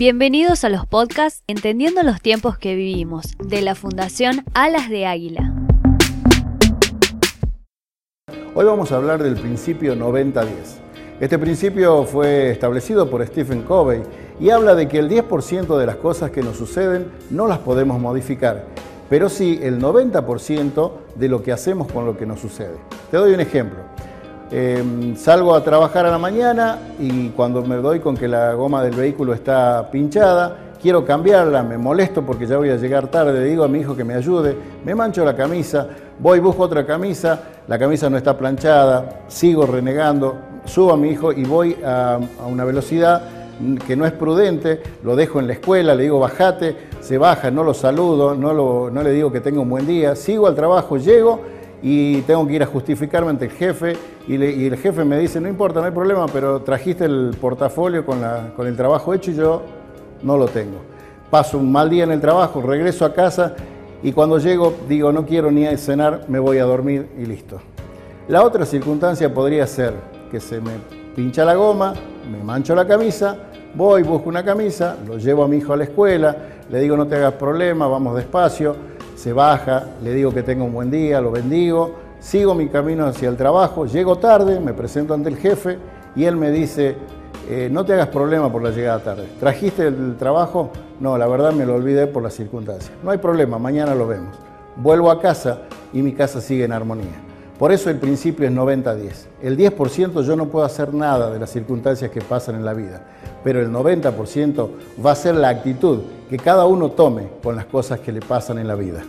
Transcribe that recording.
Bienvenidos a los podcasts Entendiendo los tiempos que vivimos, de la Fundación Alas de Águila. Hoy vamos a hablar del principio 90-10. Este principio fue establecido por Stephen Covey y habla de que el 10% de las cosas que nos suceden no las podemos modificar, pero sí el 90% de lo que hacemos con lo que nos sucede. Te doy un ejemplo. Em, salgo a trabajar a la mañana y cuando me doy con que la goma del vehículo está pinchada, quiero cambiarla, me molesto porque ya voy a llegar tarde, digo a mi hijo que me ayude, me mancho la camisa, voy, busco otra camisa, la camisa no está planchada, sigo renegando, subo a mi hijo y voy a, una velocidad que no es prudente, lo dejo en la escuela, le digo bajate, se baja, no lo saludo, no, no le digo que tenga un buen día, sigo al trabajo, llego y tengo que ir a justificarme ante el jefe y, el jefe me dice, no importa, no hay problema, pero trajiste el portafolio con, con el trabajo hecho y yo no lo tengo. Paso un mal día en el trabajo, regreso a casa y cuando llego digo, no quiero ni cenar, me voy a dormir y listo. La otra circunstancia podría ser que se me pincha la goma, me mancho la camisa, voy, busco una camisa, lo llevo a mi hijo a la escuela, le digo no te hagas problema, vamos despacio, se baja, le digo que tenga un buen día, lo bendigo, sigo mi camino hacia el trabajo, llego tarde, me presento ante el jefe y él me dice, eh, no te hagas problema por la llegada tarde. ¿Trajiste el trabajo? No, la verdad me lo olvidé por las circunstancias. No hay problema, mañana lo vemos. Vuelvo a casa y mi casa sigue en armonía. Por eso el principio es 90-10. El 10% yo no puedo hacer nada de las circunstancias que pasan en la vida, pero el 90% va a ser la actitud que cada uno tome con las cosas que le pasan en la vida.